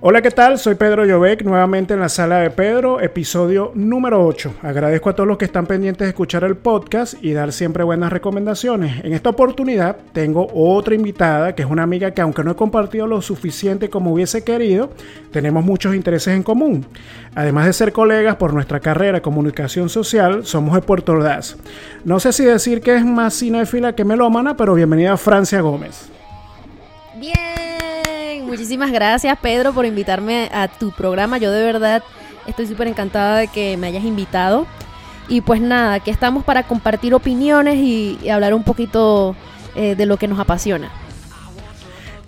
Hola, ¿qué tal? Soy Pedro Llobec, nuevamente en la sala de Pedro, episodio número 8. Agradezco a todos los que están pendientes de escuchar el podcast y dar siempre buenas recomendaciones. En esta oportunidad tengo otra invitada, que es una amiga que aunque no he compartido lo suficiente como hubiese querido, tenemos muchos intereses en común. Además de ser colegas por nuestra carrera comunicación social, somos de Puerto Ordaz. No sé si decir que es más cinéfila que melómana, pero bienvenida a Francia Gómez. Bien muchísimas gracias Pedro por invitarme a tu programa. Yo de verdad estoy súper encantada de que me hayas invitado. Y pues nada, aquí estamos para compartir opiniones y, hablar un poquito eh, de lo que nos apasiona.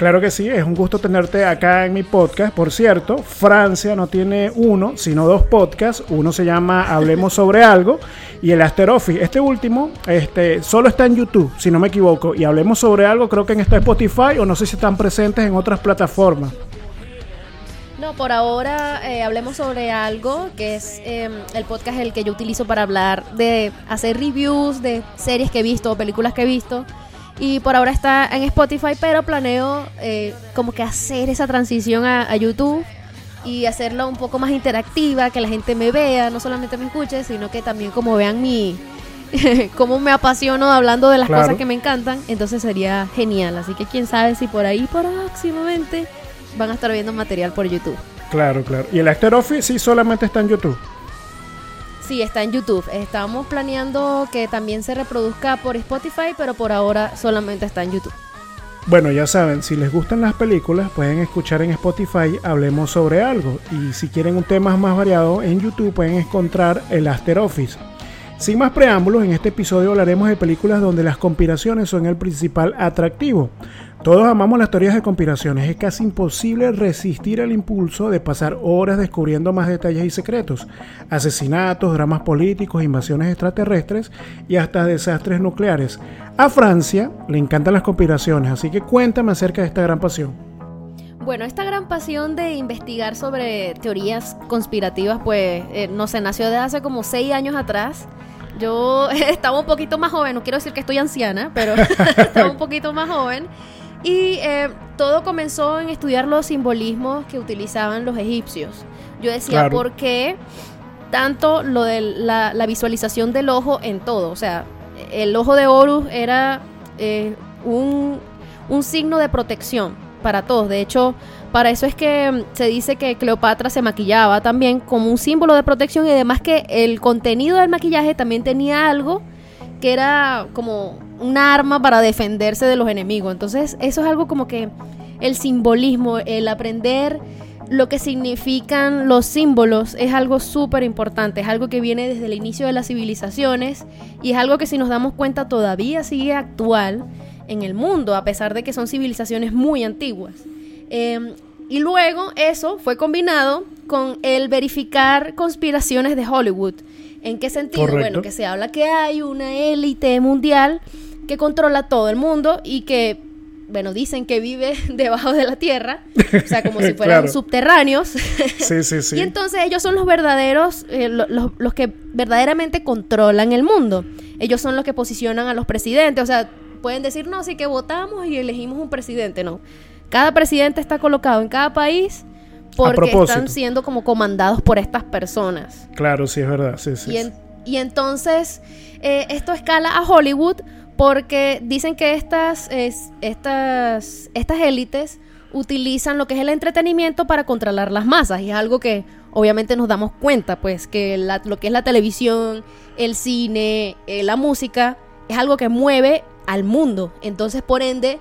Claro que sí, es un gusto tenerte acá en mi podcast. Por cierto, Francia no tiene uno, sino dos podcasts. Uno se llama Hablemos sobre algo y el After Office. Este último este, solo está en YouTube, si no me equivoco. Y Hablemos sobre algo, creo que en esta Spotify o no sé si están presentes en otras plataformas. No, por ahora eh, hablemos sobre algo que es em, el podcast el que yo utilizo para hablar de hacer reviews de series que he visto o películas que he visto y por ahora está en Spotify, pero planeo eh, como que hacer esa transición a, YouTube y hacerlo un poco más interactiva, que la gente me vea, no solamente me escuche, sino que también como vean mi cómo me apasiono hablando de las cosas que me encantan, entonces sería genial. Así que quién sabe si por ahí próximamente van a estar viendo material por YouTube. Claro, claro. ¿Y el After Office sí solamente está en YouTube? Sí, está en YouTube. Estamos planeando que también se reproduzca por Spotify, pero por ahora solamente está en YouTube. Bueno, ya saben, si les gustan las películas, pueden escuchar en Spotify Hablemos sobre algo. Y si quieren un tema más variado, en YouTube pueden encontrar el After Office. Sin más preámbulos, en este episodio hablaremos de películas donde las conspiraciones son el principal atractivo. Todos amamos las teorías de conspiraciones. Es casi imposible resistir el impulso de pasar horas descubriendo más detalles y secretos. Asesinatos, dramas políticos, invasiones extraterrestres y hasta desastres nucleares. A Francia le encantan las conspiraciones, así que cuéntame acerca de esta gran pasión. Bueno, esta gran pasión de investigar sobre teorías conspirativas, pues, eh, no sé, nació de hace como seis años atrás. Yo estaba un poquito más joven, no quiero decir que estoy anciana, pero estaba un poquito más joven. Y eh, todo comenzó en estudiar los simbolismos que utilizaban los egipcios. Yo decía, ¿por qué tanto lo de la, visualización del ojo en todo? O sea, el ojo de Horus era eh, un, un signo de protección para todos. De hecho, para eso es que mm, se dice que Cleopatra se maquillaba también como un símbolo de protección y además que el contenido del maquillaje también tenía algo que era como un arma para defenderse de los enemigos. Entonces, eso es algo como que el simbolismo, el aprender lo que significan los símbolos es algo súper importante, es algo que viene desde el inicio de las civilizaciones y es algo que si nos damos cuenta todavía sigue actual en el mundo, a pesar de que son civilizaciones muy antiguas. Em, y luego eso fue combinado con el verificar conspiraciones de Hollywood. ¿En qué sentido? Bueno, que se habla que hay una élite mundial que controla todo el mundo y que, bueno, dicen que vive debajo de la tierra, o sea, como si fueran subterráneos. sí, sí, sí. Y entonces ellos son los verdaderos, eh, los, los que verdaderamente controlan el mundo. Ellos son los que posicionan a los presidentes, o sea, pueden decir, no, sí que votamos y elegimos un presidente, no. Cada presidente está colocado en cada país porque están siendo como comandados por estas personas. Claro, sí, es verdad. Sí, sí, y, entonces, eh, esto escala a Hollywood porque dicen que estas, estas, estas élites utilizan lo que es el entretenimiento para controlar las masas. Y es algo que obviamente nos damos cuenta, pues, que lo que es la televisión, el cine, eh, la música, es algo que mueve al mundo. Entonces, por ende,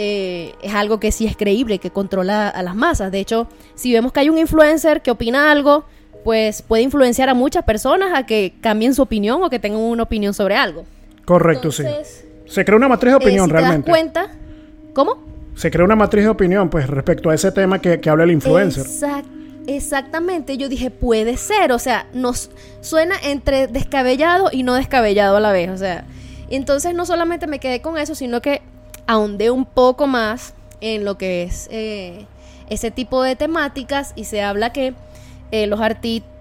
eh, es algo que sí es creíble, que controla a las masas. De hecho, si vemos que hay un influencer que opina algo, pues puede influenciar a muchas personas a que cambien su opinión o que tengan una opinión sobre algo. Correcto, sí. Se crea una matriz de eh, opinión realmente. Te das cuenta? ¿Cómo? Se crea una matriz de opinión, pues, respecto a ese tema que, habla el influencer. exactamente, yo dije, puede ser, o sea, nos suena entre descabellado y no descabellado a la vez, o sea, entonces no solamente me quedé con eso, sino que ahondé un poco más en lo que es eh, ese tipo de temáticas y se habla que eh, los,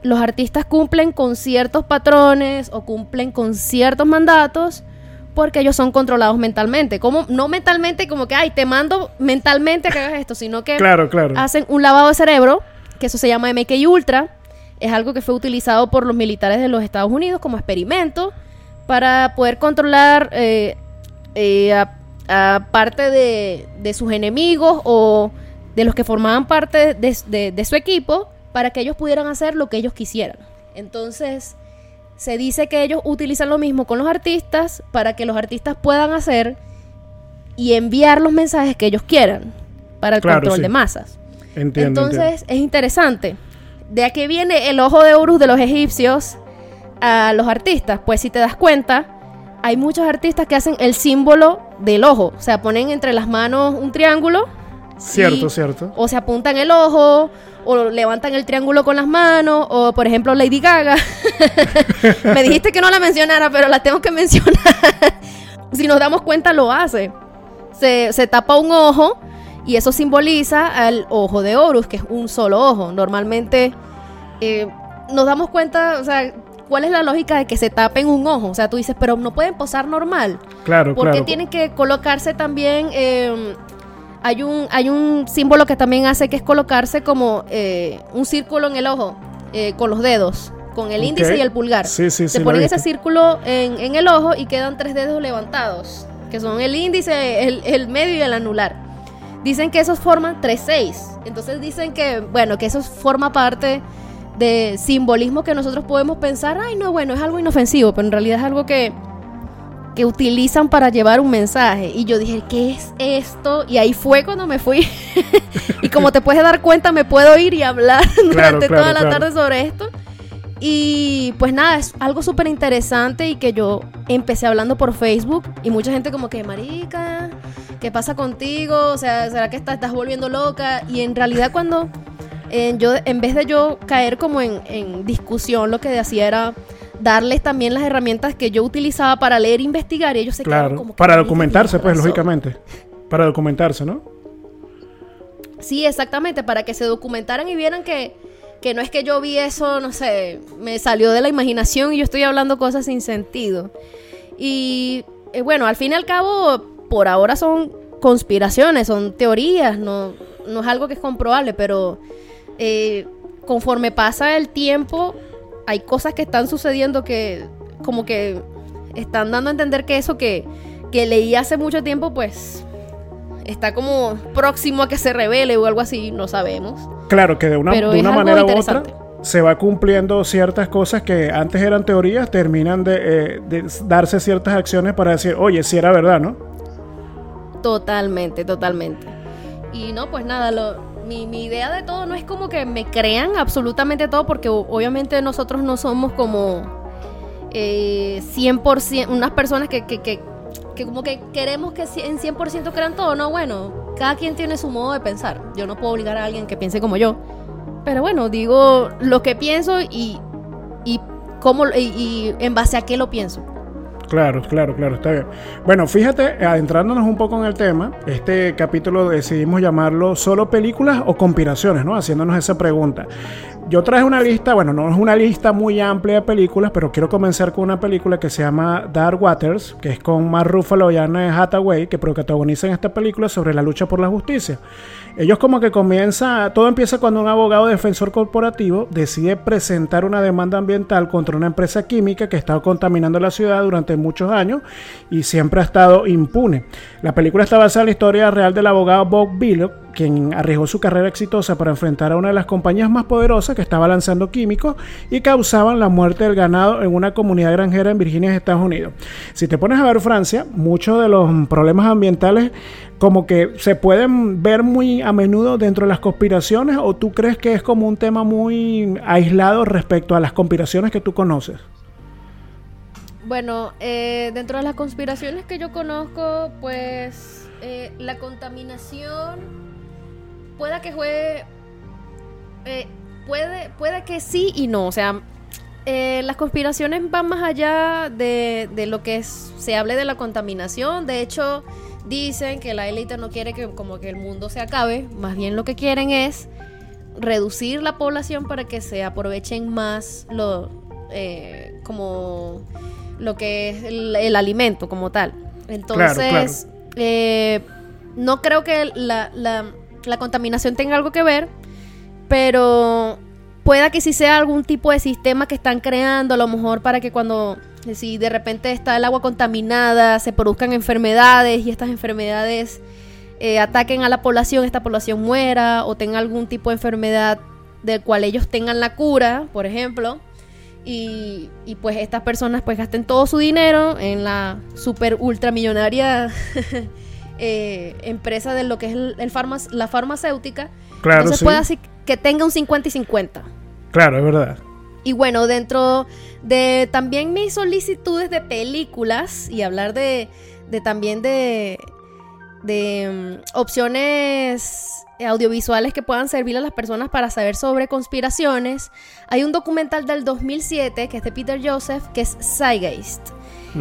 los artistas cumplen con ciertos patrones o cumplen con ciertos mandatos porque ellos son controlados mentalmente. Como, no mentalmente como que, ay, te mando mentalmente a que hagas esto, sino que Claro, claro. hacen un lavado de cerebro, que eso se llama MK Ultra. Es algo que fue utilizado por los militares de los Estados Unidos como experimento para poder controlar eh, eh, a, a parte de, de sus enemigos o de los que formaban parte de, de- de su equipo para que ellos pudieran hacer lo que ellos quisieran. Entonces, se dice que ellos utilizan lo mismo con los artistas para que los artistas puedan hacer y enviar los mensajes que ellos quieran para el Claro, control sí. de masas. Entiendo. Entonces es interesante. De aquí viene el ojo de Horus de los egipcios a los artistas. Pues si te das cuenta, hay muchos artistas que hacen el símbolo del ojo. O sea, ponen entre las manos un triángulo. Cierto, y- cierto. O se apuntan el ojo, o levantan el triángulo con las manos, o por ejemplo Lady Gaga. Me dijiste que no la mencionara, pero la tengo que mencionar. si nos damos cuenta, lo hace. Se, se tapa un ojo y eso simboliza al ojo de Horus, que es un solo ojo. Normalmente eh, nos damos cuenta, o sea, ¿cuál es la lógica de que se tapen un ojo? O sea, tú dices, pero no pueden posar normal. Claro, ¿Por qué claro. tienen que colocarse también? eh, hay, un, hay un símbolo que también hace que es colocarse como eh, un círculo en el ojo, eh, con los dedos, con el índice y el pulgar. Sí, sí, sí. Se he ponen ese círculo en, en el ojo y quedan tres dedos levantados, que son el índice, el, el medio y el anular. Dicen que esos forman 3-6. Entonces dicen que, bueno, que eso forma parte de simbolismo que nosotros podemos pensar, ay, no, bueno, es algo inofensivo, pero en realidad es algo que, que utilizan para llevar un mensaje. Y yo dije, ¿qué es esto? Y ahí fue cuando me fui. y como te puedes dar cuenta, me puedo ir y hablar durante claro, toda la claro. tarde sobre esto. Y pues nada, es algo súper interesante y que yo empecé hablando por Facebook y mucha gente como que, marica, ¿qué pasa contigo? O sea, ¿será que estás, estás volviendo loca? Y en realidad cuando eh, yo, en vez de yo caer como en, en discusión, lo que hacía era darles también las herramientas que yo utilizaba para leer e investigar y ellos se quedaron Claro. como Para "Marica, documentarse, pues, razón". lógicamente. Para documentarse, ¿no? Sí, exactamente, para que se documentaran y vieran que, que no es que yo vi eso, no sé, me salió de la imaginación y yo estoy hablando cosas sin sentido. Y eh, bueno, al fin y al cabo, por ahora son conspiraciones, son teorías, no, no es algo que es comprobable, pero eh, conforme pasa el tiempo, hay cosas que están sucediendo que como que están dando a entender que eso que, que leí hace mucho tiempo, pues está como próximo a que se revele o algo así, no sabemos. Claro que de una, de manera u otra se va cumpliendo ciertas cosas que antes eran teorías, terminan de, eh, de darse ciertas acciones para decir, oye, si era verdad, ¿no? Totalmente, totalmente. Y no, pues nada, lo, mi, mi idea de todo no es como que me crean absolutamente todo, porque obviamente nosotros no somos como eh, 100%, unas personas que, que, que, que como que queremos que en 100% crean todo. No, bueno, cada quien tiene su modo de pensar. Yo no puedo obligar a alguien que piense como yo. Pero bueno, digo lo que pienso y, y, cómo, y en base a qué lo pienso. Claro, claro, claro, está bien. Bueno, fíjate, adentrándonos un poco en el tema, este capítulo decidimos llamarlo solo películas o conspiraciones, ¿no? Haciéndonos esa pregunta. Yo traje una lista, bueno, no es una lista muy amplia de películas, pero quiero comenzar con una película que se llama Dark Waters, que es con Mark Ruffalo y Anne Hathaway, que protagonizan esta película sobre la lucha por la justicia. Ellos como que comienza, todo empieza cuando un abogado defensor corporativo decide presentar una demanda ambiental contra una empresa química que ha estado contaminando la ciudad durante muchos años y siempre ha estado impune. La película está basada en la historia real del abogado Bob Billock, quien arriesgó su carrera exitosa para enfrentar a una de las compañías más poderosas que estaba lanzando químicos y causaban la muerte del ganado en una comunidad granjera en Virginia, Estados Unidos. Si te pones a ver Francia, muchos de los problemas ambientales como que se pueden ver muy a menudo dentro de las conspiraciones o tú crees que es como un tema muy aislado respecto a las conspiraciones que tú conoces? Bueno, eh, dentro de las conspiraciones que yo conozco, pues eh, la contaminación pueda que juegue, eh, puede, puede que sí y no, o sea, eh, las conspiraciones van más allá de, de lo que es, se hable de la contaminación, de hecho dicen que la élite no quiere que como que el mundo se acabe, más bien lo que quieren es reducir la población para que se aprovechen más lo, eh, como lo que es el, alimento como tal. Entonces, eh, no creo que la, la contaminación tenga algo que ver, pero pueda que sí sea algún tipo de sistema que están creando, a lo mejor para que cuando si de repente está el agua contaminada, se produzcan enfermedades y estas enfermedades eh, ataquen a la población, esta población muera o tenga algún tipo de enfermedad del cual ellos tengan la cura, por ejemplo. Y, pues estas personas pues gasten todo su dinero en la super ultramillonaria eh, empresa de lo que es el, la farmacéutica. Claro, Entonces puede así que tenga un 50 y 50. Claro, es verdad. Y bueno, dentro de también mis solicitudes de películas y hablar de, también de, de mm, opciones audiovisuales que puedan servir a las personas para saber sobre conspiraciones, hay un documental del 2007 que es de Peter Joseph, que es Zeitgeist.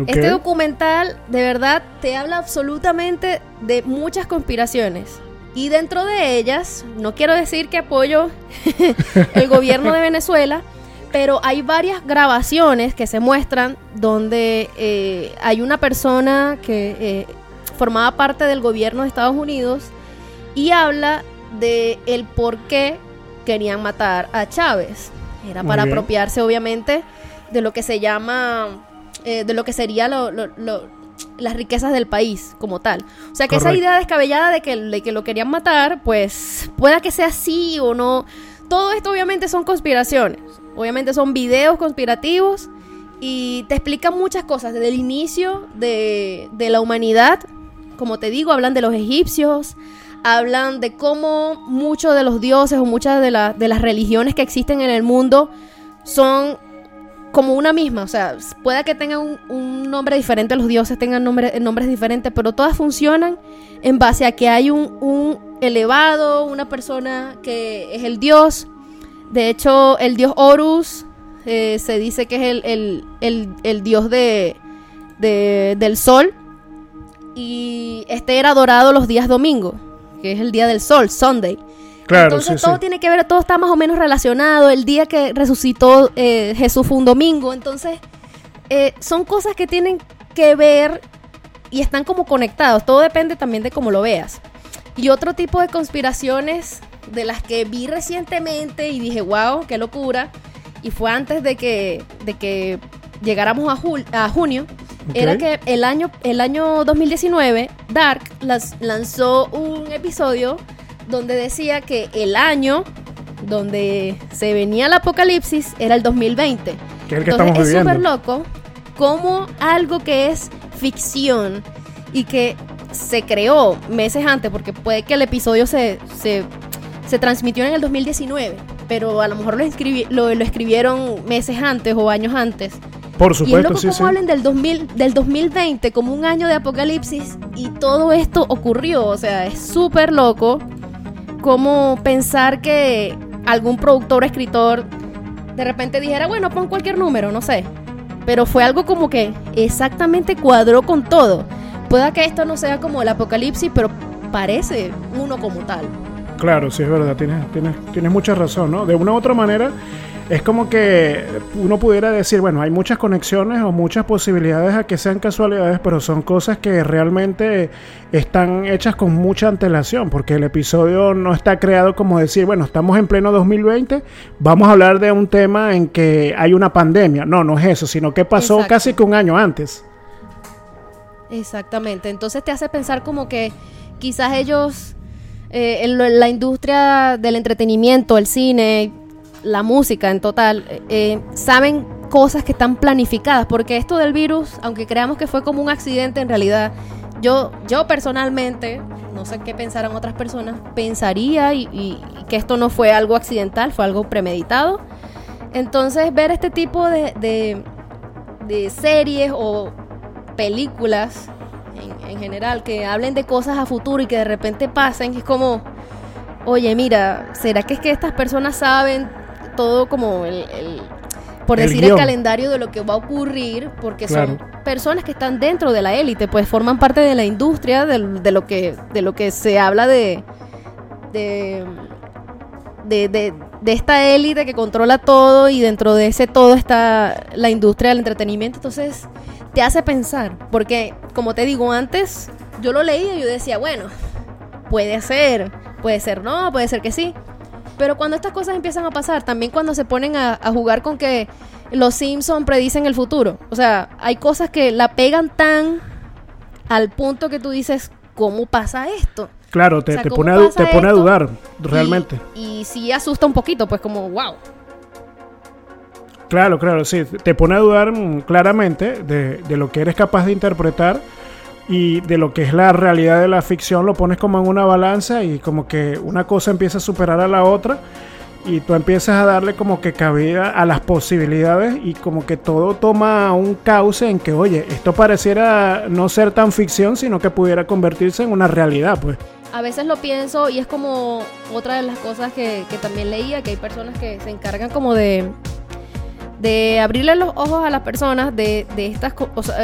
Este documental de verdad te habla absolutamente de muchas conspiraciones. Y dentro de ellas, no quiero decir que apoyo el gobierno de Venezuela, pero hay varias grabaciones que se muestran donde eh, hay una persona que eh, formaba parte del gobierno de Estados Unidos y habla de el por qué querían matar a Chávez. Era para apropiarse, obviamente, de lo que se llama, eh, de lo que sería lo, las riquezas del país como tal. O sea que esa idea descabellada de que, que lo querían matar, pues pueda que sea así o no. Todo esto obviamente son conspiraciones. Obviamente son videos conspirativos y te explican muchas cosas desde el inicio de, de la humanidad. Como te digo, hablan de los egipcios, hablan de cómo muchos de los dioses o muchas de, de las religiones que existen en el mundo son como una misma, o sea, puede que tengan un, nombre diferente, los dioses tengan nombres diferentes, pero todas funcionan en base a que hay un, elevado, una persona que es el dios. De hecho, el dios Horus eh, se dice que es el, dios de, del sol. Y este era adorado los días domingo, que es el día del sol, Sunday. Entonces todo tiene que ver, todo está más o menos relacionado. El día que resucitó eh, Jesús fue un domingo. Entonces eh, son cosas que tienen que ver y están como conectados. Todo depende también de cómo lo veas. Y otro tipo de conspiraciones de las que vi recientemente y dije, wow, qué locura. Y fue antes de que, de que llegáramos a, a junio. Era que el año, el año 2019, Dark lanzó un episodio donde decía que el año donde se venía el apocalipsis era el 2020. Que es el que Entonces, es súper loco como algo que es ficción y que se creó meses antes, porque puede que el episodio se, se, transmitió en el 2019, pero a lo mejor lo, lo, escribieron meses antes o años antes. Por supuesto, y es loco como hablen del, 2000, del 2020 como un año de apocalipsis y todo esto ocurrió, o sea, es súper loco cómo pensar que algún productor o escritor de repente dijera, bueno, pon cualquier número, no sé. Pero fue algo como que exactamente cuadró con todo. Pueda que esto no sea como el apocalipsis, pero parece uno como tal. Claro, sí es verdad, tienes, tienes, tienes mucha razón, ¿no? De una u otra manera, es como que uno pudiera decir, bueno, hay muchas conexiones o muchas posibilidades a que sean casualidades, pero son cosas que realmente están hechas con mucha antelación, porque el episodio no está creado como decir, bueno, estamos en pleno 2020, vamos a hablar de un tema en que hay una pandemia. No, no es eso, sino que pasó casi que un año antes. Exactamente, entonces te hace pensar como que quizás ellos, eh, la industria del entretenimiento, el cine, la música en total, eh, saben cosas que están planificadas, porque esto del virus, aunque creamos que fue como un accidente, en realidad yo, yo personalmente, no sé qué pensarán otras personas, pensaría y, que esto no fue algo accidental, fue algo premeditado. Entonces ver este tipo de, de, series o películas en, en, general que hablen de cosas a futuro y que de repente pasen, es como, oye, mira, ¿será que es que estas personas saben todo como el, por decir el calendario de lo que va a ocurrir, porque son personas que están dentro de la élite, pues forman parte de la industria, de, lo, que, de lo que se habla de, de, de, de esta élite que controla todo y dentro de ese todo está la industria del entretenimiento. Entonces te hace pensar, porque como te digo antes, yo lo leía y yo decía, bueno, puede ser, puede ser no, puede ser que sí. Pero cuando estas cosas empiezan a pasar, también cuando se ponen a, a jugar con que los Simpsons predicen el futuro. O sea, hay cosas que la pegan tan al punto que tú dices, ¿cómo pasa esto? Claro, te, O sea, te ¿cómo pone, a, te pone a dudar, Y- realmente. Y, sí asusta un poquito, pues como, wow. Claro, claro, sí. Te pone a dudar mm, claramente de, de lo que eres capaz de interpretar y de lo que es la realidad de la ficción. Lo pones como en una balanza y como que una cosa empieza a superar a la otra y tú empiezas a darle como que cabida a las posibilidades y como que todo toma un cauce en que, oye, esto pareciera no ser tan ficción, sino que pudiera convertirse en una realidad, pues. A veces lo pienso y es como otra de las cosas que, que también leía, que hay personas que se encargan como de, de abrirle los ojos a las personas de, de estas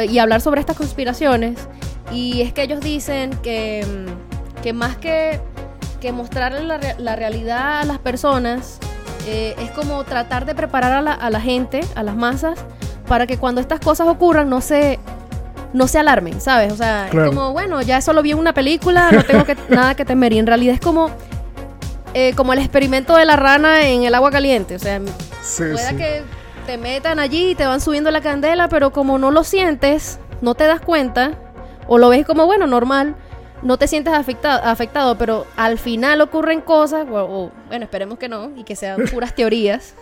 y hablar sobre estas conspiraciones. Y es que ellos dicen que, mm, que más que, que mostrarle la, la realidad a las personas, eh, es como tratar de preparar a la, a la gente, a las masas, para que cuando estas cosas ocurran no se, no se alarmen, ¿sabes? O sea, Claro. es como, bueno, ya eso lo vi en una película, no tengo que, nada que temer. Y en realidad es como, eh, como el experimento de la rana en el agua caliente. O sea, Sí, pueda que te metan allí y te van subiendo la candela, pero como no lo sientes, no te das cuenta, o lo ves como, bueno, normal, no te sientes afectado, afectado pero al final ocurren cosas, o, o, bueno, esperemos que no, y que sean puras teorías,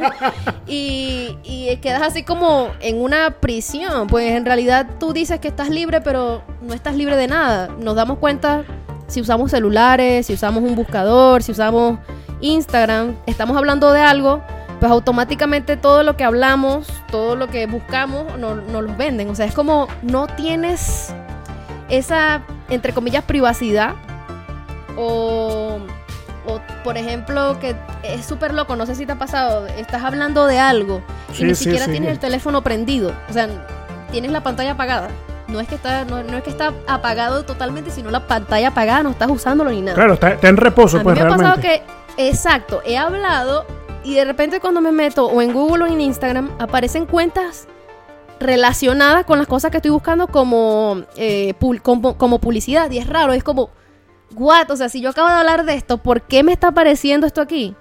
y, y quedas así como en una prisión, pues en realidad tú dices que estás libre, pero no estás libre de nada. Nos damos cuenta si usamos celulares, si usamos un buscador, si usamos Instagram, estamos hablando de algo, pues automáticamente todo lo que hablamos, todo lo que buscamos, nos no los venden. O sea, es como no tienes esa, entre comillas, privacidad. O, o, por ejemplo, que es súper loco, no sé si te ha pasado, estás hablando de algo y Sí, ni sí, siquiera sí. tienes el teléfono prendido. O sea, tienes la pantalla apagada. No es que está, no, no es que está apagado totalmente, sino la pantalla apagada, no estás usándolo ni nada. Claro, está, está en reposo, A mí pues ha realmente. pasado que, exacto, he hablado y de repente cuando me meto o en Google o en Instagram aparecen cuentas relacionadas con las cosas que estoy buscando como, eh, como, como publicidad. Y es raro, es como, what? O sea, si yo acabo de hablar de esto, ¿por qué me está apareciendo esto aquí?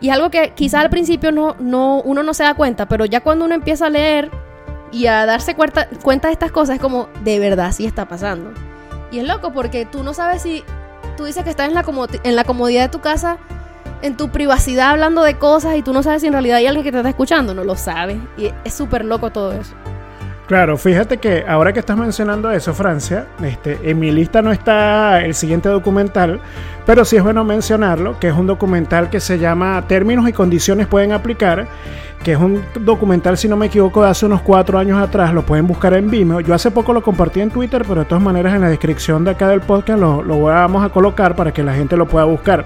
Y algo que quizás al principio no, no, uno no se da cuenta, pero ya cuando uno empieza a leer y a darse cuenta, de estas cosas, es como, de verdad sí está pasando. Y es loco porque tú no sabes si tú dices que estás en la, en la comodidad de tu casa, en tu privacidad hablando de cosas y tú no sabes si en realidad hay alguien que te está escuchando, no lo sabes. Y es súper loco todo eso. Claro, fíjate que ahora que estás mencionando eso, Francia, este, en mi lista no está el siguiente documental, pero sí es bueno mencionarlo, que es un documental que se llama Términos y condiciones pueden aplicar, que es un documental, si no me equivoco, de hace unos cuatro años atrás, lo pueden buscar en Vimeo. Yo hace poco lo compartí en Twitter, pero de todas maneras en la descripción de acá del podcast lo, lo vamos a colocar para que la gente lo pueda buscar.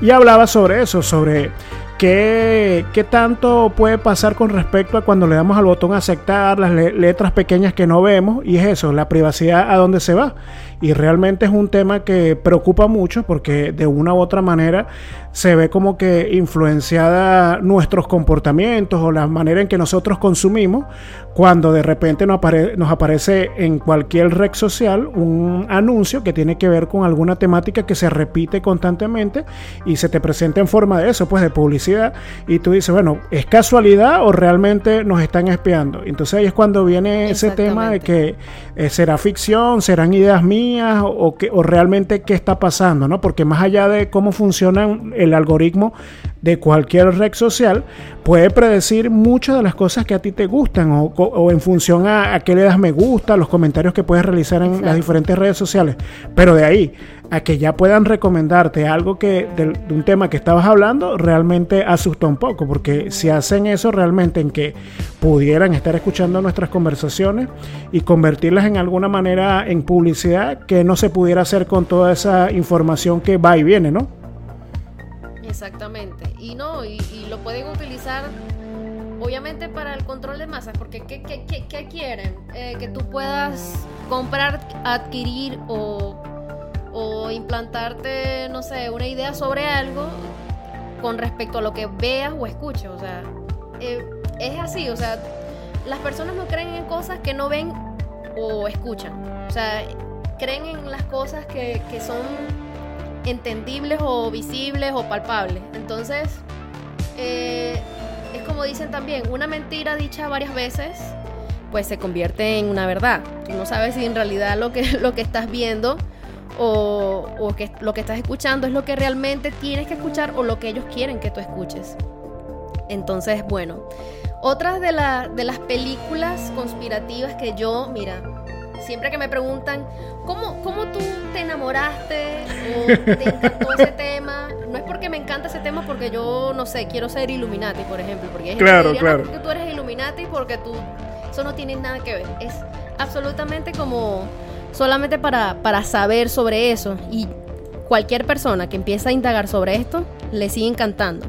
Y hablaba sobre eso, sobre ¿Qué, ¿Qué tanto puede pasar con respecto a cuando le damos al botón aceptar las le- letras pequeñas que no vemos? Y es eso, la privacidad a dónde se va. Y realmente es un tema que preocupa mucho porque de una u otra manera se ve como que influenciada nuestros comportamientos o la manera en que nosotros consumimos cuando de repente nos, apare- nos aparece en cualquier red social un anuncio que tiene que ver con alguna temática que se repite constantemente y se te presenta en forma de eso, pues de publicidad y tú dices, bueno, ¿es casualidad o realmente nos están espiando? Entonces ahí es cuando viene ese tema de que eh, será ficción, serán ideas mías o, o que, o realmente qué está pasando, ¿no? Porque más allá de cómo funciona el algoritmo de cualquier red social, puede predecir muchas de las cosas que a ti te gustan o, o en función a, a qué le das me gusta, los comentarios que puedes realizar en Exacto. las diferentes redes sociales. Pero de ahí a que ya puedan recomendarte algo que del- de, un tema que estabas hablando, realmente asusta un poco, porque si hacen eso realmente en que pudieran estar escuchando nuestras conversaciones y convertirlas en alguna manera en publicidad que no se pudiera hacer con toda esa información que va y viene, ¿no? Exactamente. Y no, y, lo pueden utilizar obviamente para el control de masas, porque ¿qué, qué- qué- qué quieren? Eh, que tú puedas comprar, adquirir o, o implantarte, no sé, una idea sobre algo con respecto a lo que veas o escuches. O sea, eh, es así, o sea, las personas no creen en cosas que no ven o escuchan. O sea, creen en las cosas que, que son entendibles o visibles o palpables. Entonces, eh, es como dicen también, una mentira dicha varias veces, pues se convierte en una verdad. Tú no sabes si en realidad lo que, lo que estás viendo o, o que lo que estás escuchando es lo que realmente tienes que escuchar o lo que ellos quieren que tú escuches. Entonces, bueno, otras de, la, de las películas conspirativas que yo, mira, siempre que me preguntan, ¿cómo, cómo tú te enamoraste o te encantó ese tema? No es porque me encanta ese tema porque yo, no sé, quiero ser Illuminati, por ejemplo. Porque hay gente Claro, que diría, "No, claro. porque tú eres Illuminati porque tú, eso no tiene nada que ver. Es absolutamente como solamente para, para saber sobre eso. Y cualquier persona que empieza a indagar sobre esto, le sigue encantando.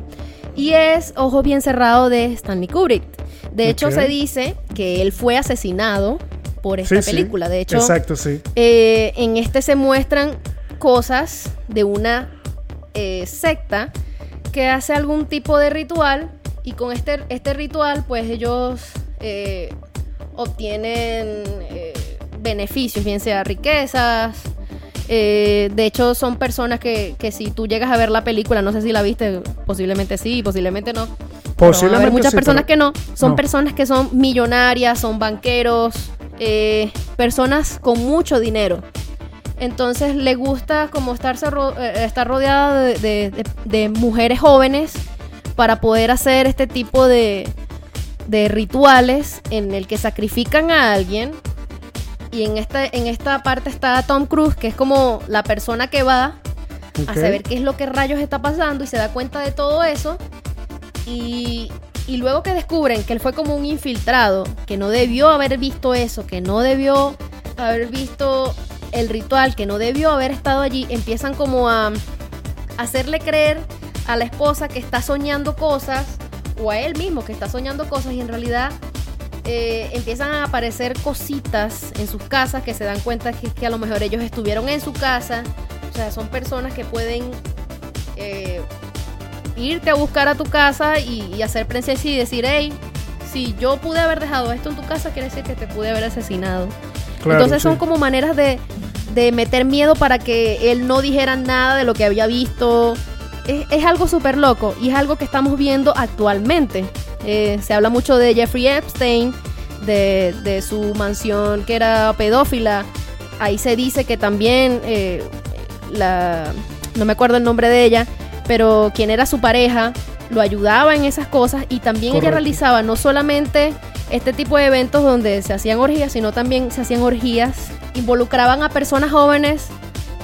Y es Ojo Bien Cerrado de Stanley Kubrick. De hecho, se dice que él fue asesinado por esta Sí, sí. película. De hecho, Exacto, sí. eh, en este se muestran cosas de una eh, secta que hace algún tipo de ritual y con este, este ritual pues ellos eh, obtienen eh, beneficios, bien sea riquezas. de hecho son personas que, que si tú llegas a ver la película, no sé si la viste, posiblemente sí, posiblemente no. Pero van a muchas sí, personas pero- que no. Son no. personas que son millonarias, son banqueros, eh, personas con mucho dinero. Entonces le gusta como estarse ro- eh, estar rodeada de, de- de- de mujeres jóvenes para poder hacer este tipo de, de rituales en el que sacrifican a alguien. Y en esta, en esta parte está Tom Cruise, que es como la persona que va a saber qué es lo que rayos está pasando y se da cuenta de todo eso. Y, y luego que descubren que él fue como un infiltrado, que no debió haber visto eso, que no debió haber visto el ritual, que no debió haber estado allí, empiezan como a hacerle creer a la esposa que está soñando cosas o a él mismo que está soñando cosas y en realidad eh, empiezan a aparecer cositas en sus casas que se dan cuenta que, que a lo mejor ellos estuvieron en su casa. O sea, son personas que pueden eh, irte a buscar a tu casa y, y hacer presencia y decir, hey, si yo pude haber dejado esto en tu casa, quiere decir que te pude haber asesinado. Claro, Entonces son sí. como maneras de, de meter miedo para que él no dijera nada de lo que había visto. Es, es algo súper loco y es algo que estamos viendo actualmente. Eh, se habla mucho de Jeffrey Epstein, de, de su mansión que era pedófila. Ahí se dice que también eh, la no me acuerdo el nombre de ella, pero quien era su pareja lo ayudaba en esas cosas y también ella realizaba no solamente este tipo de eventos donde se hacían orgías, sino también se hacían orgías, involucraban a personas jóvenes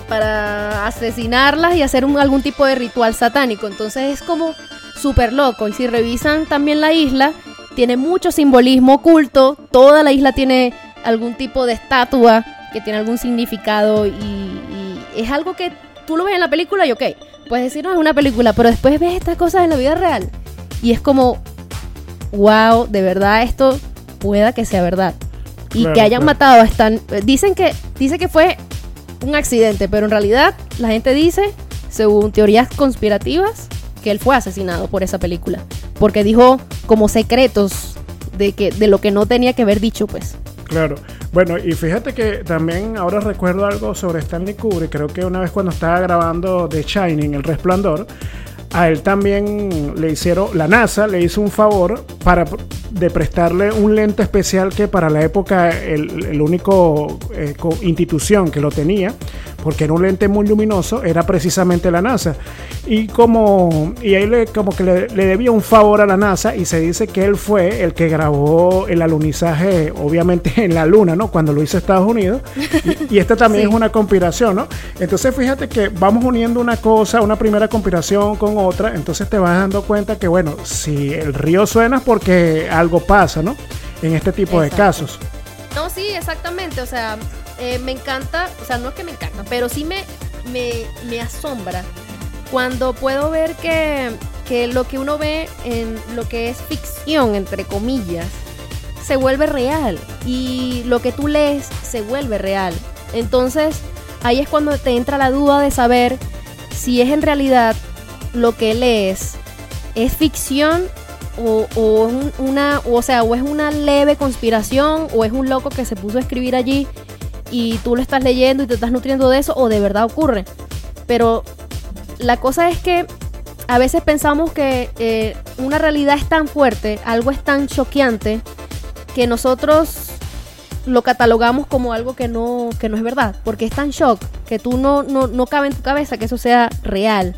para asesinarlas y hacer un- algún tipo de ritual satánico. Entonces es como súper loco. Y si revisan también la isla, tiene mucho simbolismo oculto. Toda la isla tiene algún tipo de estatua que tiene algún significado y, y es algo que tú lo ves en la película y ok, puedes decir no es una película, pero después ves estas cosas en la vida real y es como, wow, de verdad esto pueda que sea verdad. Y Claro, que hayan claro. matado a Stan. Dicen que, dice que fue un accidente, pero en realidad la gente dice, según teorías conspirativas, que él fue asesinado por esa película. Porque dijo como secretos de, que, de lo que no tenía que haber dicho, pues. Claro. Bueno, y fíjate que también ahora recuerdo algo sobre Stanley Kubrick. Creo que una vez cuando estaba grabando The Shining, El Resplandor, a él también le hicieron, la NASA le hizo un favor para de prestarle un lente especial que para la época el, el único eh, institución que lo tenía, porque era un lente muy luminoso, era precisamente la NASA. Y como y ahí le, como que le, le debía un favor a la NASA y se dice que él fue el que grabó el alunizaje, obviamente en la Luna, ¿no? Cuando lo hizo Estados Unidos. Y, y esta también Sí. es una conspiración, ¿no? Entonces fíjate que vamos uniendo una cosa, una primera conspiración con otra, entonces te vas dando cuenta que, bueno, si el río suena es porque algo pasa, ¿no? En este tipo de casos. No, sí, exactamente. O sea, eh, me encanta, o sea, no es que me encanta, pero sí me, me, asombra cuando puedo ver que, que lo que uno ve en lo que es ficción, entre comillas, se vuelve real. Y lo que tú lees se vuelve real. Entonces, ahí es cuando te entra la duda de saber si es en realidad lo que lees es ficción o, o una, o sea, o es una leve conspiración o es un loco que se puso a escribir allí y tú lo estás leyendo y te estás nutriendo de eso o de verdad ocurre. Pero la cosa es que a veces pensamos que eh, una realidad es tan fuerte, algo es tan choqueante, que nosotros lo catalogamos como algo que no, que no es verdad, porque es tan shock que tú no, no, no cabe en tu cabeza que eso sea real.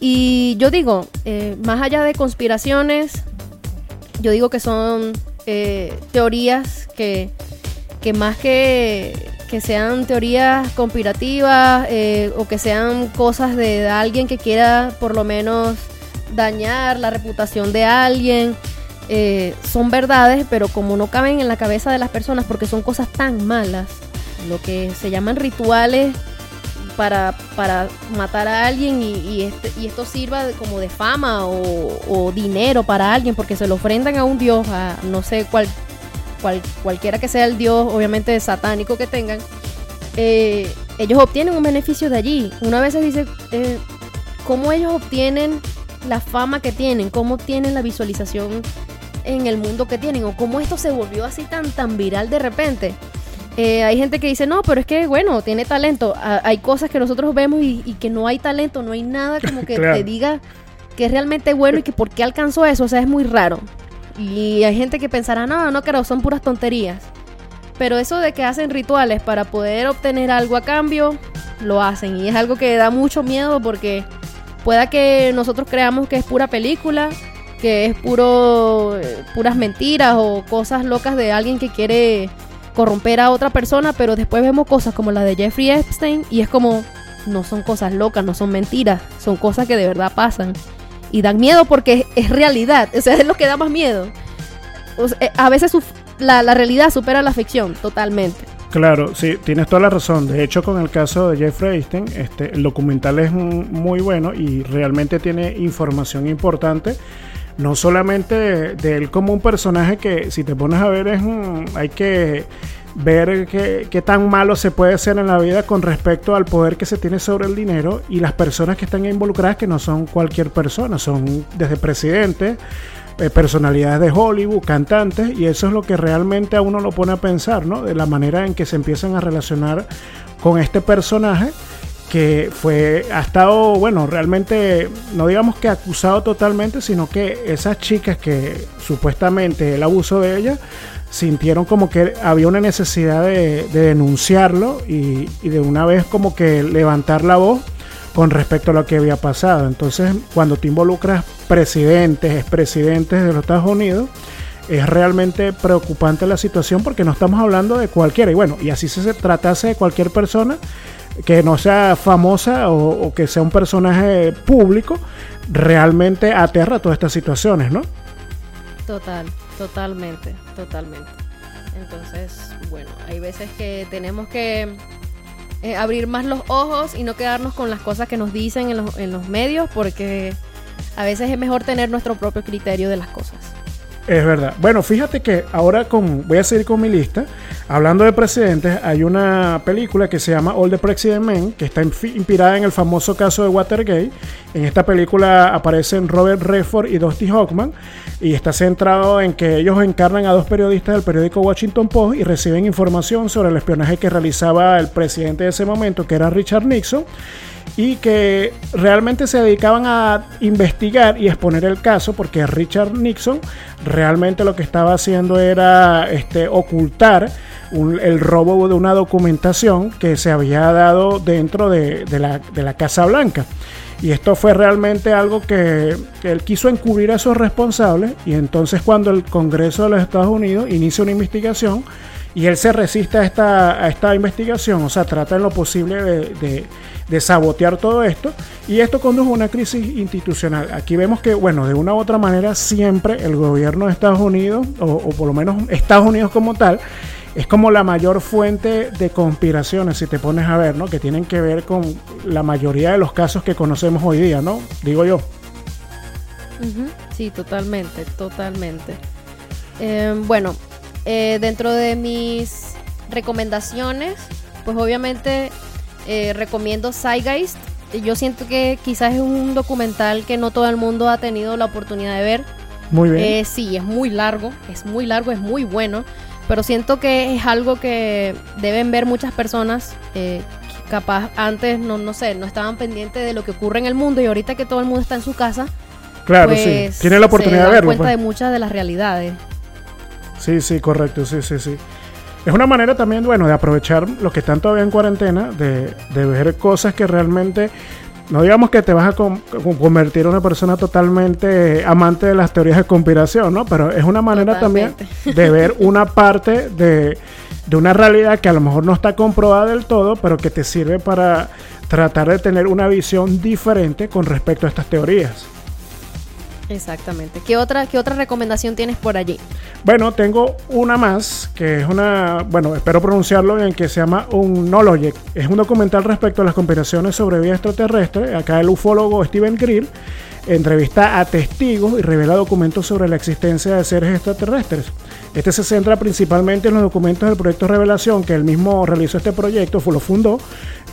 Y yo digo, eh, más allá de conspiraciones, yo digo que son eh, teorías que, que más que, que sean teorías conspirativas eh, o que sean cosas de, alguien que quiera por lo menos dañar la reputación de alguien. Eh, son verdades, pero como no caben en la cabeza de las personas porque son cosas tan malas, lo que se llaman rituales para, para matar a alguien y, este, y esto sirva como de fama o, o, dinero para alguien porque se lo ofrendan a un dios, a no sé cuál cualquiera que sea el dios, obviamente satánico que tengan, eh, ellos obtienen un beneficio de allí. Una vez se dice eh, cómo ellos obtienen la fama que tienen, cómo tienen la visualización en el mundo que tienen, o cómo esto se volvió así tan, tan viral de repente. Eh, hay gente que dice, no, pero es que, bueno, tiene talento. hay cosas que nosotros vemos y, que no hay talento, no hay nada como que te diga que es realmente bueno y que por qué alcanzó eso. O sea, es muy raro. Y hay gente que pensará, no, no creo, son puras tonterías. Pero eso de que hacen rituales para poder obtener algo a cambio, lo hacen. Y es algo que da mucho miedo porque pueda que nosotros creamos que es pura película, que es puro eh, puras mentiras o cosas locas de alguien que quiere corromper a otra persona, pero después vemos cosas como la de Jeffrey Epstein y es como no son cosas locas, no son mentiras, son cosas que de verdad pasan y dan miedo porque es, realidad, o sea, es lo que da más miedo. Eh, a veces la, realidad supera la ficción totalmente. Claro, sí, tienes toda la razón. De hecho, con el caso de Jeffrey Einstein, este, el documental es muy bueno y realmente tiene información importante. No solamente de, él como un personaje que, si te pones a ver, es hay que ver qué, tan malo se puede ser en la vida con respecto al poder que se tiene sobre el dinero y las personas que están involucradas que no son cualquier persona, son desde presidentes, eh, personalidades de Hollywood, cantantes, y eso es lo que realmente a uno lo pone a pensar, ¿no? De la manera en que se empiezan a relacionar con este personaje que fue, ha estado, bueno, realmente, no digamos que acusado totalmente, sino que esas chicas que supuestamente el abuso de ellas, sintieron como que había una necesidad de, denunciarlo y, de una vez como que levantar la voz con respecto a lo que había pasado. Entonces, cuando te involucras presidentes, expresidentes de los Estados Unidos, es realmente preocupante la situación porque no estamos hablando de cualquiera. Y bueno, y así se tratase de cualquier persona que no sea famosa o, o que sea un personaje público, realmente aterra todas estas situaciones, ¿no? Total. Totalmente, totalmente. Entonces, bueno, hay veces que tenemos que eh, abrir más los ojos y no quedarnos con las cosas que nos dicen en los, en los medios, porque a veces es mejor tener nuestro propio criterio de las cosas. Es verdad. Bueno, fíjate que ahora con, voy a seguir con mi lista. Hablando de presidentes, hay una película que se llama All the President Men, que está inspirada en el famoso caso de Watergate. En esta película aparecen Robert Redford y Dusty Hoffman y está centrado en que ellos encarnan a dos periodistas del periódico Washington Post y reciben información sobre el espionaje que realizaba el presidente de ese momento, que era Richard Nixon y que realmente se dedicaban a investigar y exponer el caso porque Richard Nixon realmente lo que estaba haciendo era este, ocultar el robo de una documentación que se había dado dentro de, la, Casa Blanca. Y esto fue realmente algo que, él quiso encubrir a esos responsables y entonces cuando el Congreso de los Estados Unidos inicia una investigación y él se resiste a esta, a esta investigación, o sea, trata en lo posible de sabotear todo esto y esto condujo a una crisis institucional. Aquí vemos que, bueno, de una u otra manera siempre el gobierno de Estados Unidos, o, por lo menos Estados Unidos como tal, es como la mayor fuente de conspiraciones, si te pones a ver, ¿no? Que tienen que ver con la mayoría de los casos que conocemos hoy día, ¿no? Digo yo. Sí, totalmente, totalmente. Em, bueno, eh, dentro de mis recomendaciones, pues obviamente eh, recomiendo Zeitgeist, yo siento que quizás es un documental que no todo el mundo ha tenido la oportunidad de ver. Muy bien. Eh, sí, es muy largo, es muy largo, es muy bueno, pero siento que es algo que deben ver muchas personas. Eh, capaz antes, no, no sé, no estaban pendientes de lo que ocurre en el mundo y ahorita que todo el mundo está en su casa, claro, sí. pues, Tiene la oportunidad se de dan verlo. cuenta pues. de muchas de las realidades. Sí, sí, correcto, sí, sí, sí. Es una manera también, bueno, de aprovechar los que están todavía en cuarentena, de, de ver cosas que realmente, no digamos que te vas a com- convertir en una persona totalmente amante de las teorías de conspiración, ¿no? Pero es una manera Totalmente. también de ver una parte de, de una realidad que a lo mejor no está comprobada del todo, pero que te sirve para tratar de tener una visión diferente con respecto a estas teorías. Exactamente. ¿Qué otra, ¿Qué otra recomendación tienes por allí? Bueno, tengo una más, que es una, bueno, espero pronunciarlo bien, que se llama Unologic. Es un documental respecto a las conspiraciones sobre vida extraterrestre. Acá el ufólogo Steven Greer entrevista a testigos y revela documentos sobre la existencia de seres extraterrestres. Este se centra principalmente en los documentos del proyecto Revelación, que él mismo realizó este proyecto, lo fundó,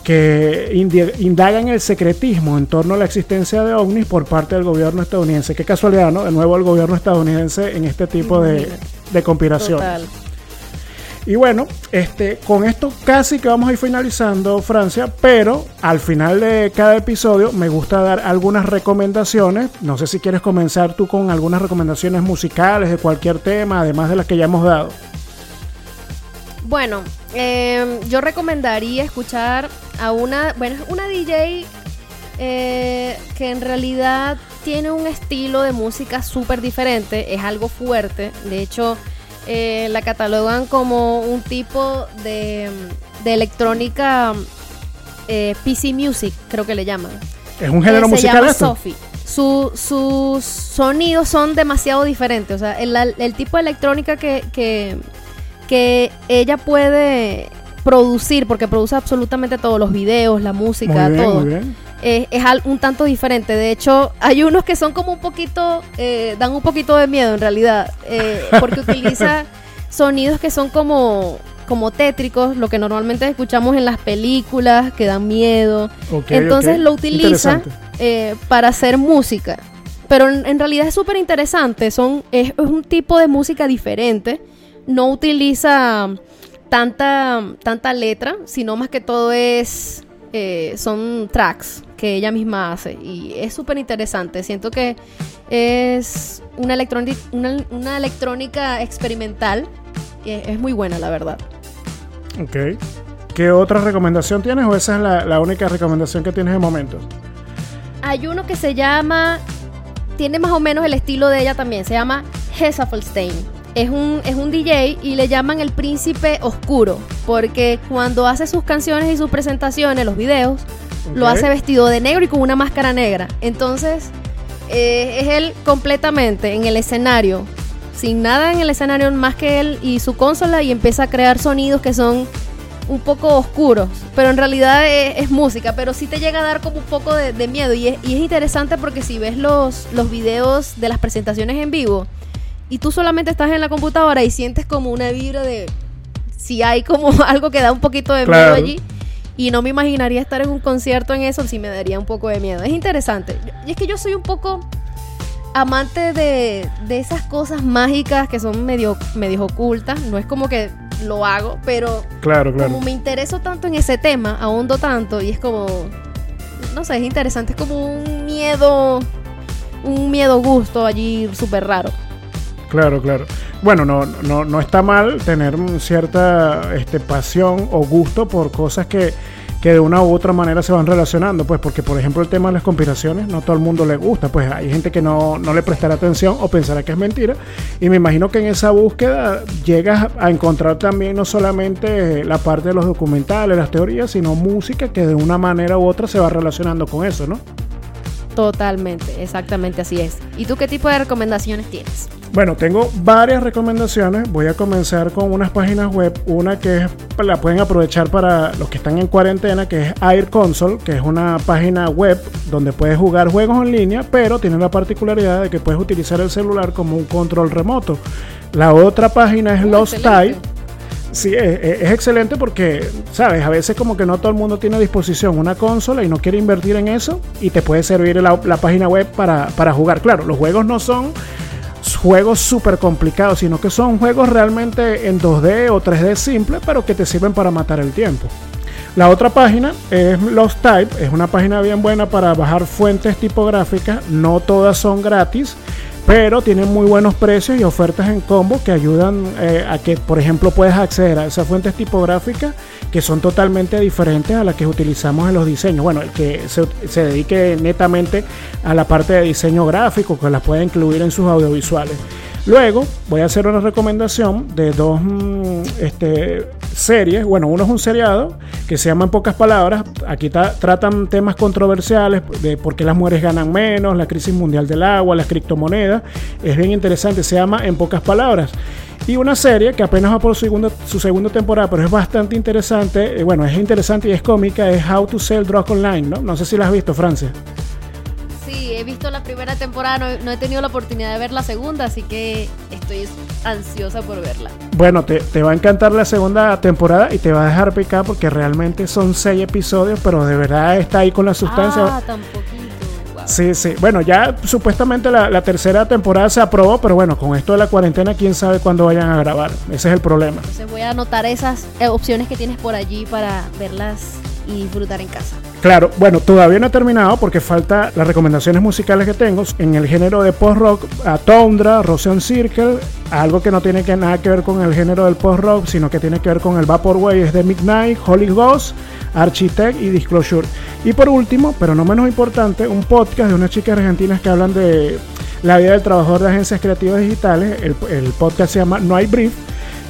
que indi- indagan el secretismo en torno a la existencia de ovnis por parte del gobierno estadounidense. Qué casualidad, ¿no? De nuevo el gobierno estadounidense en este tipo de, de conspiración. Total. Y bueno, este, con esto casi que vamos a ir finalizando Francia, pero al final de cada episodio me gusta dar algunas recomendaciones. No sé si quieres comenzar tú con algunas recomendaciones musicales de cualquier tema, además de las que ya hemos dado. Bueno, eh, yo recomendaría escuchar a una, bueno, es una DJ eh, que en realidad tiene un estilo de música súper diferente, es algo fuerte, de hecho eh, la catalogan como un tipo de, de electrónica eh, PC Music, creo que le llaman. Es un género Eh, musical Se llama esto. Sophie. Su- sus sonidos son demasiado diferentes. O sea, el, el tipo de electrónica que, que, que ella puede producir, porque produce absolutamente todos los videos, la música, Muy bien, todo. muy bien. eh, es un tanto diferente. De hecho, hay unos que son como un poquito, eh, dan un poquito de miedo en realidad, eh, porque utiliza sonidos que son como, como tétricos, lo que normalmente escuchamos en las películas, que dan miedo. Entonces lo utiliza eh, para hacer música. Pero en, en realidad es súper interesante. Son, es, es un tipo de música diferente. No utiliza tanta, tanta letra, sino más que todo es. eh, son tracks que ella misma hace. Y es súper interesante. Siento que es una, electrónica una, una electrónica experimental. Y es, es muy buena, la verdad. Ok. ¿Qué otra recomendación tienes o esa es la, la única recomendación que tienes de momento? Hay uno que se llama. Tiene más o menos el estilo de ella también. Se llama Hesaffelstein. Es un, es un DJ y le llaman el príncipe oscuro. Porque cuando hace sus canciones y sus presentaciones, los videos, lo hace vestido de negro y con una máscara negra. Entonces, eh, es él completamente en el escenario. Sin nada en el escenario más que él y su consola. Y empieza a crear sonidos que son un poco oscuros, pero en realidad es, es música, pero sí te llega a dar como un poco de, de miedo y es, y es interesante porque si ves los, los videos de las presentaciones en vivo y tú solamente estás en la computadora y sientes como una vibra de si hay como algo que da un poquito de Claro. miedo allí y no me imaginaría estar en un concierto en eso, sí me daría un poco de miedo. Es interesante. Y es que yo soy un poco amante de, de esas cosas mágicas que son medio, medio ocultas, no es como que lo hago, pero Claro, claro. como me intereso tanto en ese tema, ahondo tanto y es como, no sé, es interesante, es como un miedo, un miedo gusto allí súper raro. Claro, claro. Bueno, no, no, no está mal tener cierta este, pasión o gusto por cosas que, que de una u otra manera se van relacionando, pues porque por ejemplo el tema de las conspiraciones no todo el mundo le gusta, pues hay gente que no, no le prestará atención o pensará que es mentira y me imagino que en esa búsqueda llegas a encontrar también no solamente la parte de los documentales, las teorías, sino música que de una manera u otra se va relacionando con eso, ¿no? Totalmente, exactamente así es. ¿Y tú qué tipo de recomendaciones tienes? Bueno, tengo varias recomendaciones. Voy a comenzar con unas páginas web. Una que es, la pueden aprovechar para los que están en cuarentena, que es Air Console, que es una página web donde puedes jugar juegos en línea, pero tiene la particularidad de que puedes utilizar el celular como un control remoto. La otra página es Lost Tide. Sí, es, excelente porque, sabes, a veces como que no todo el mundo tiene a disposición una consola y no quiere invertir en eso y te puede servir la, la página web para, para jugar. Claro, los juegos no son juegos súper complicados, sino que son juegos realmente en 2D o 3D simple, pero que te sirven para matar el tiempo. La otra página es Lost Type, es una página bien buena para bajar fuentes tipográficas, no todas son gratis, pero tienen muy buenos precios y ofertas en combo que ayudan eh, a que, por ejemplo, puedas acceder a esas fuentes tipográficas que son totalmente diferentes a las que utilizamos en los diseños. Bueno, el que se, dedique netamente a la parte de diseño gráfico, que las puede incluir en sus audiovisuales. Luego voy a hacer una recomendación de dos mm, este, series. Bueno, uno es un seriado que se llama En pocas palabras. Aquí tratan temas controversiales de por qué las mujeres ganan menos, la crisis mundial del agua, las criptomonedas. Es bien interesante, se llama En pocas palabras. Y una serie que apenas va por su segunda, su temporada, pero es bastante interesante. Eh, bueno, es interesante y es cómica. Es How to Sell Drugs Online, ¿no? No sé si la has visto, Francia he visto la primera temporada, no, he tenido la oportunidad de ver la segunda, así que estoy ansiosa por verla. Bueno, te, va a encantar la segunda temporada y te va a dejar picar porque realmente son seis episodios, pero de verdad está ahí con la sustancia. Ah, tan poquito. Sí, sí. Bueno, ya supuestamente la, la, tercera temporada se aprobó, pero bueno, con esto de la cuarentena, quién sabe cuándo vayan a grabar. Ese es el problema. Entonces voy a anotar esas eh, opciones que tienes por allí para verlas y disfrutar en casa. Claro, bueno, todavía no he terminado porque falta las recomendaciones musicales que tengo en el género de post-rock a Tundra, Roseon Circle, algo que no tiene que nada que ver con el género del post-rock, sino que tiene que ver con el Vaporwave, es de Midnight, Holy Ghost, Architect y Disclosure. Y por último, pero no menos importante, un podcast de unas chicas argentinas que hablan de la vida del trabajador de agencias creativas digitales. El, el podcast se llama No hay Brief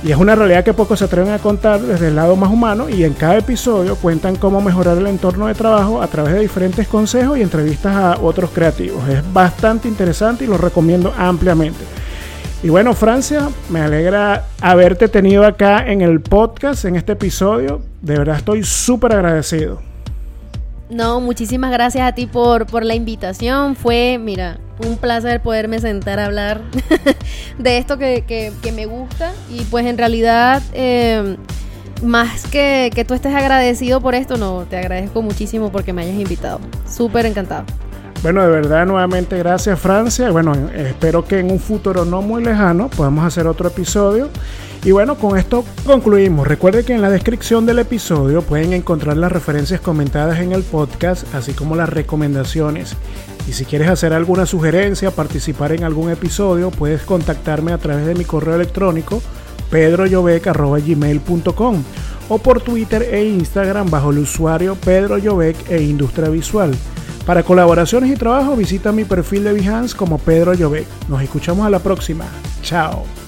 y es una realidad que pocos se atreven a contar desde el lado más humano y en cada episodio cuentan cómo mejorar el entorno de trabajo a través de diferentes consejos y entrevistas a otros creativos. Es bastante interesante y lo recomiendo ampliamente. Y bueno, Francia, me alegra haberte tenido acá en el podcast, en este episodio. De verdad estoy súper agradecido. No, muchísimas gracias a ti por, por la invitación. Fue, mira, un placer poderme sentar a hablar de esto que, me gusta. Y pues en realidad, eh, más que, que tú estés agradecido por esto, no, te agradezco muchísimo porque me hayas invitado. Súper encantado. Bueno, de verdad, nuevamente gracias Francia. Bueno, espero que en un futuro no muy lejano podamos hacer otro episodio. Y bueno, con esto concluimos. Recuerde que en la descripción del episodio pueden encontrar las referencias comentadas en el podcast, así como las recomendaciones. Y si quieres hacer alguna sugerencia, participar en algún episodio, puedes contactarme a través de mi correo electrónico pedroyovec.gmail.com o por Twitter e Instagram bajo el usuario Pedro e Industria Visual. Para colaboraciones y trabajo visita mi perfil de Behance como Pedro Nos escuchamos a la próxima. Chao.